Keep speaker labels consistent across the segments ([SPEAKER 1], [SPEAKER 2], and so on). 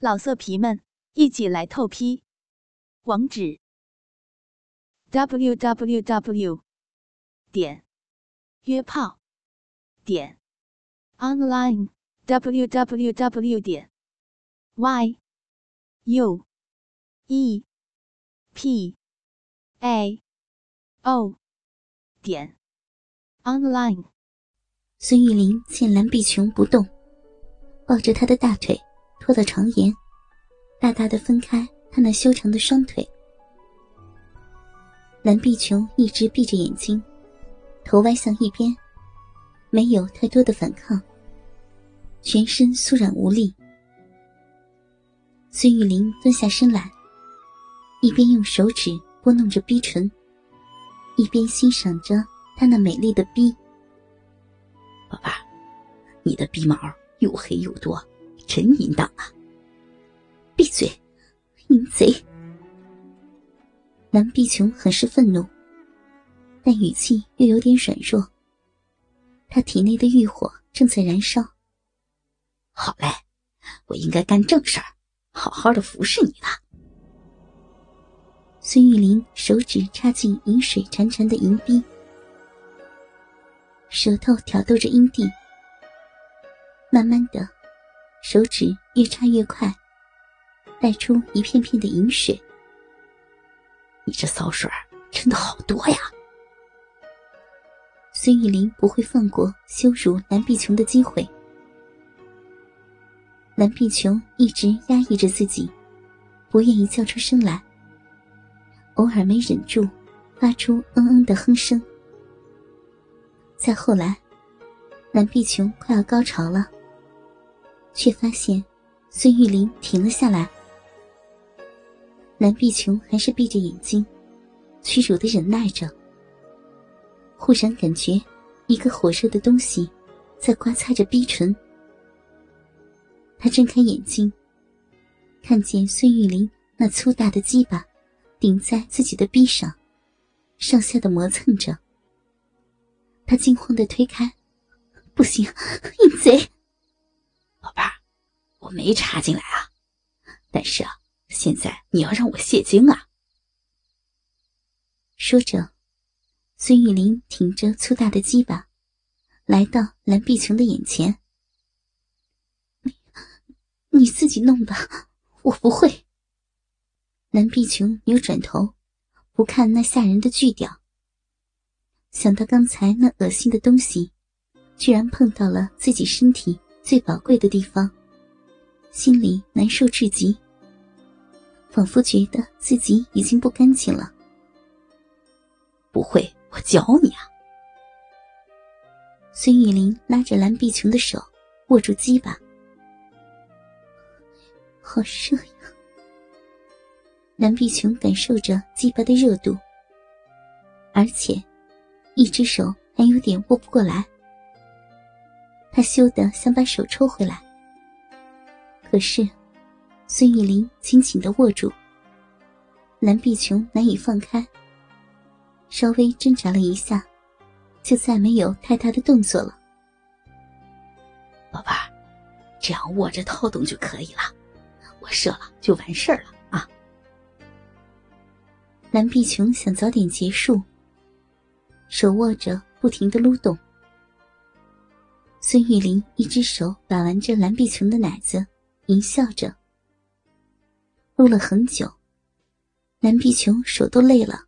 [SPEAKER 1] 老色皮们，一起来透批！网址：w w w 点约炮点 online w w w 点 y u e p a o 点 online。
[SPEAKER 2] 孙玉玲见蓝碧琼不动，抱着她的大腿。拖到床沿，大大的分开他那修长的双腿。蓝碧琼一直闭着眼睛，头歪向一边，没有太多的反抗，全身酥软无力。孙玉玲蹲下身来，一边用手指拨弄着逼唇，一边欣赏着她那美丽的逼。
[SPEAKER 3] 宝贝儿，你的逼毛又黑又多。真淫荡啊！
[SPEAKER 2] 闭嘴，淫贼！蓝碧琼很是愤怒，但语气又有点软弱。她体内的欲火正在燃烧。
[SPEAKER 3] 好嘞，我应该干正事儿，好好的服侍你了。
[SPEAKER 2] 孙玉林手指插进饮水潺潺的银滴，舌头挑逗着阴蒂，慢慢的。手指越插越快，带出一片片的银水。
[SPEAKER 3] 你这骚水真的好多呀！
[SPEAKER 2] 孙玉玲不会放过羞辱蓝碧琼的机会。蓝碧琼一直压抑着自己，不愿意叫出声来，偶尔没忍住，发出嗯嗯的哼声。再后来，蓝碧琼快要高潮了。却发现，孙玉玲停了下来。蓝碧琼还是闭着眼睛，屈辱的忍耐着。忽然感觉，一个火热的东西，在刮擦着逼唇。他睁开眼睛，看见孙玉玲那粗大的鸡巴，顶在自己的逼上，上下的磨蹭着。他惊慌的推开，不行，淫贼！
[SPEAKER 3] 宝贝儿，我没插进来啊，但是啊，现在你要让我泄精啊。
[SPEAKER 2] 说着，孙玉林挺着粗大的鸡巴，来到蓝碧琼的眼前。你，你自己弄吧，我不会。蓝碧琼扭转头，不看那吓人的巨屌。想到刚才那恶心的东西，居然碰到了自己身体。最宝贵的地方，心里难受至极，仿佛觉得自己已经不干净了。
[SPEAKER 3] 不会，我教你啊！
[SPEAKER 2] 孙玉玲拉着蓝碧琼的手，握住鸡巴，好热呀！蓝碧琼感受着鸡巴的热度，而且一只手还有点握不过来。他羞得想把手抽回来，可是孙玉林紧紧的握住，蓝碧琼难以放开。稍微挣扎了一下，就再没有太大的动作了。
[SPEAKER 3] 宝贝儿，这样握着套动就可以了，我射了就完事儿了啊！
[SPEAKER 2] 蓝碧琼想早点结束，手握着不停的撸动。孙玉玲一只手把玩着蓝碧琼的奶子，淫笑着。撸了很久，蓝碧琼手都累了，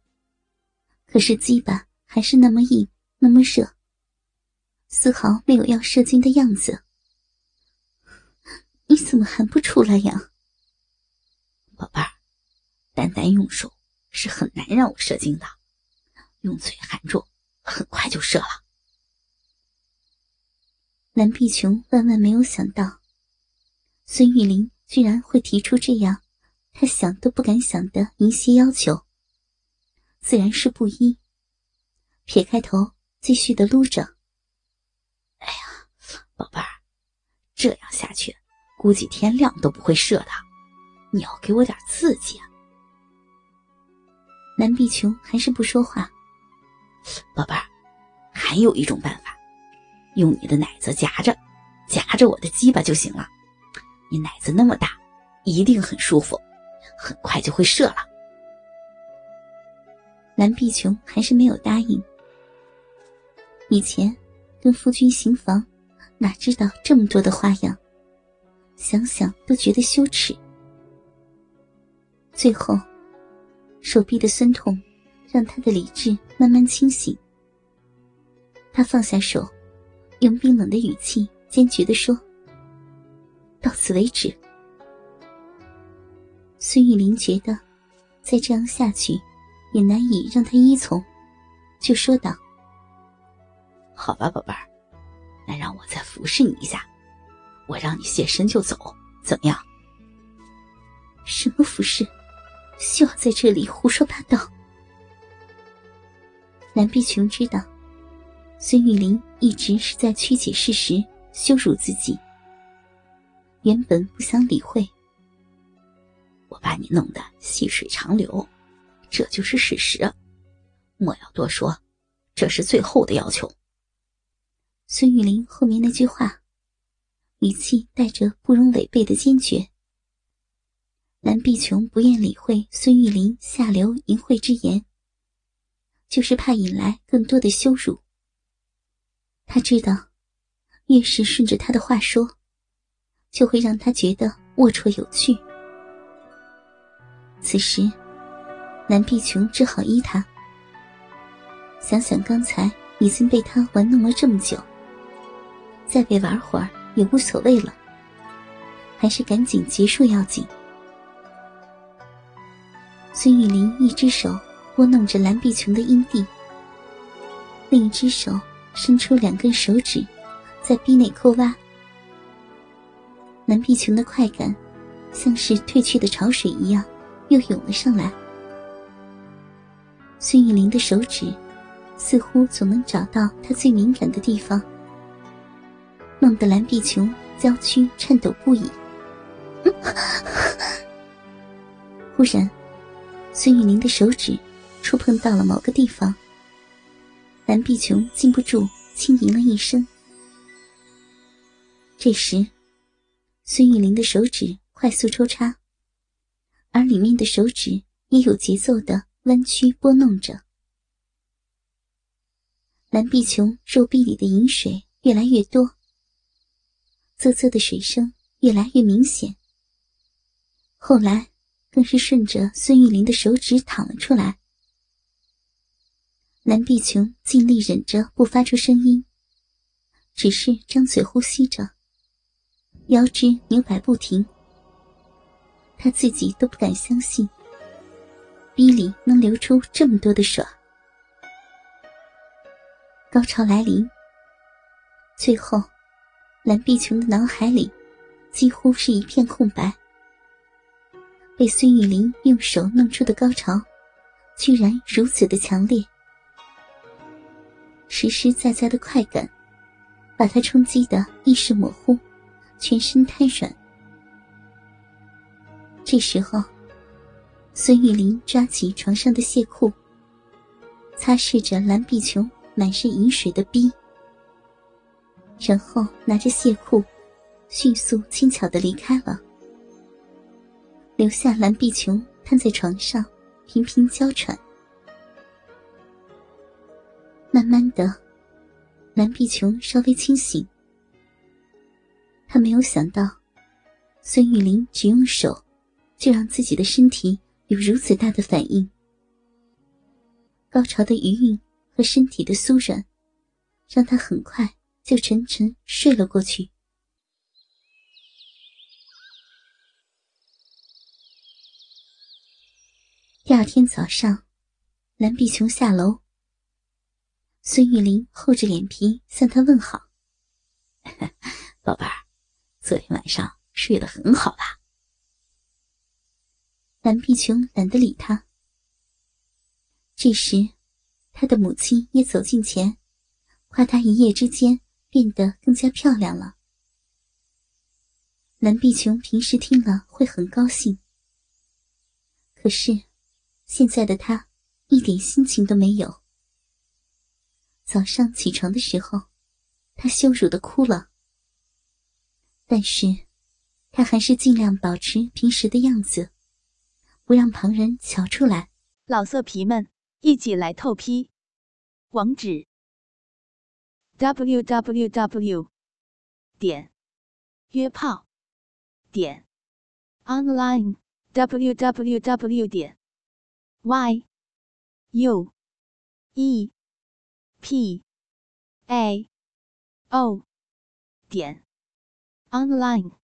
[SPEAKER 2] 可是鸡巴还是那么硬，那么热，丝毫没有要射精的样子。你怎么还不出来呀，
[SPEAKER 3] 宝贝儿？单单用手是很难让我射精的，用嘴含住，很快就射了。
[SPEAKER 2] 蓝碧琼万万没有想到，孙玉玲居然会提出这样她想都不敢想的一些要求，自然是不依。撇开头，继续的撸着。
[SPEAKER 3] 哎呀，宝贝儿，这样下去，估计天亮都不会射的。你要给我点刺激啊！
[SPEAKER 2] 蓝碧琼还是不说话。
[SPEAKER 3] 宝贝儿，还有一种办法。用你的奶子夹着，夹着我的鸡巴就行了。你奶子那么大，一定很舒服，很快就会射了。
[SPEAKER 2] 蓝碧琼还是没有答应。以前跟夫君行房，哪知道这么多的花样，想想都觉得羞耻。最后，手臂的酸痛让他的理智慢慢清醒。他放下手，用冰冷的语气坚决的说：“到此为止。”孙玉玲觉得，再这样下去，也难以让他依从，就说道：“
[SPEAKER 3] 好吧，宝贝儿，那让我再服侍你一下，我让你现身就走，怎么样？”“
[SPEAKER 2] 什么服侍？休要在这里胡说八道！”蓝碧琼知道，孙玉玲一直是在曲解事实，羞辱自己。原本不想理会。
[SPEAKER 3] 我把你弄得细水长流，这就是事实，莫要多说，这是最后的要求。
[SPEAKER 2] 孙玉玲后面那句话，语气带着不容违背的坚决。蓝碧琼不愿理会孙玉玲下流淫秽之言，就是怕引来更多的羞辱。他知道，越是顺着他的话说，就会让他觉得龌龊有趣。此时，蓝碧琼只好依他。想想刚才已经被他玩弄了这么久，再被玩会儿也无所谓了，还是赶紧结束要紧。孙玉玲一只手拨弄着蓝碧琼的阴蒂，另一只手伸出两根手指，在壁内抠挖。蓝碧琼的快感，像是退去的潮水一样。又涌了上来。孙玉玲的手指似乎总能找到他最敏感的地方，弄得蓝碧琼娇躯颤抖不已。忽然，孙玉玲的手指触碰到了某个地方，蓝碧琼禁不住轻吟了一声。这时，孙玉玲的手指快速抽插。而里面的手指也有节奏的弯曲拨弄着，蓝碧琼肉壁里的饮水越来越多，啧啧的水声越来越明显。后来更是顺着孙玉玲的手指淌了出来。蓝碧琼尽力忍着不发出声音，只是张嘴呼吸着，腰肢扭摆不停。他自己都不敢相信，逼里能流出这么多的水。高潮来临，最后，蓝碧琼的脑海里几乎是一片空白。被孙玉玲用手弄出的高潮，居然如此的强烈，实实在在的快感，把他冲击的意识模糊，全身瘫软。这时候，孙玉玲抓起床上的蟹裤，擦拭着蓝碧琼满是饮水的逼，然后拿着蟹裤，迅速轻巧的离开了，留下蓝碧琼瘫在床上，频频娇喘。慢慢的，蓝碧琼稍微清醒，她没有想到，孙玉玲只用手。就让自己的身体有如此大的反应，高潮的余韵和身体的酥软，让他很快就沉沉睡了过去。第二天早上，蓝碧琼下楼，孙玉玲厚着脸皮向他问好：“
[SPEAKER 3] 宝贝儿，昨天晚上睡得很好吧？”
[SPEAKER 2] 蓝碧琼懒得理他。这时，他的母亲也走近前，夸他一夜之间变得更加漂亮了。蓝碧琼平时听了会很高兴，可是现在的他一点心情都没有。早上起床的时候，他羞辱的哭了。但是，他还是尽量保持平时的样子，不让旁人瞧出来。
[SPEAKER 1] 老色皮们，一起来透批！网址：w w w 点约炮点 online w w w 点 y u e p a o 点 online。